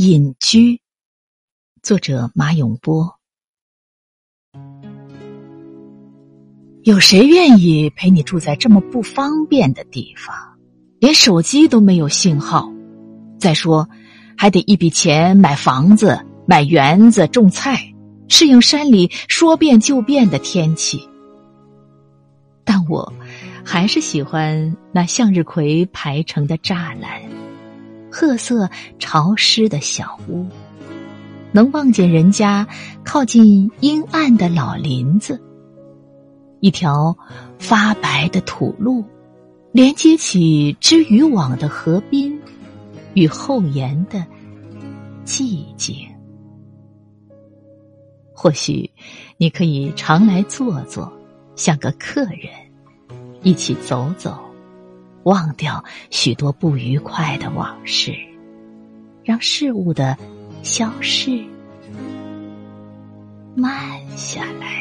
隐居，作者马永波。有谁愿意陪你住在这么不方便的地方？连手机都没有信号。再说，还得一笔钱买房子、买园子、种菜，适应山里说变就变的天气。但我还是喜欢那向日葵排成的栅栏。褐色潮湿的小屋，能望见人家靠近阴暗的老林子。一条发白的土路，连接起织渔网的河滨与后檐的寂静。或许你可以常来坐坐，像个客人，一起走走。忘掉许多不愉快的往事让事物的消逝慢下来。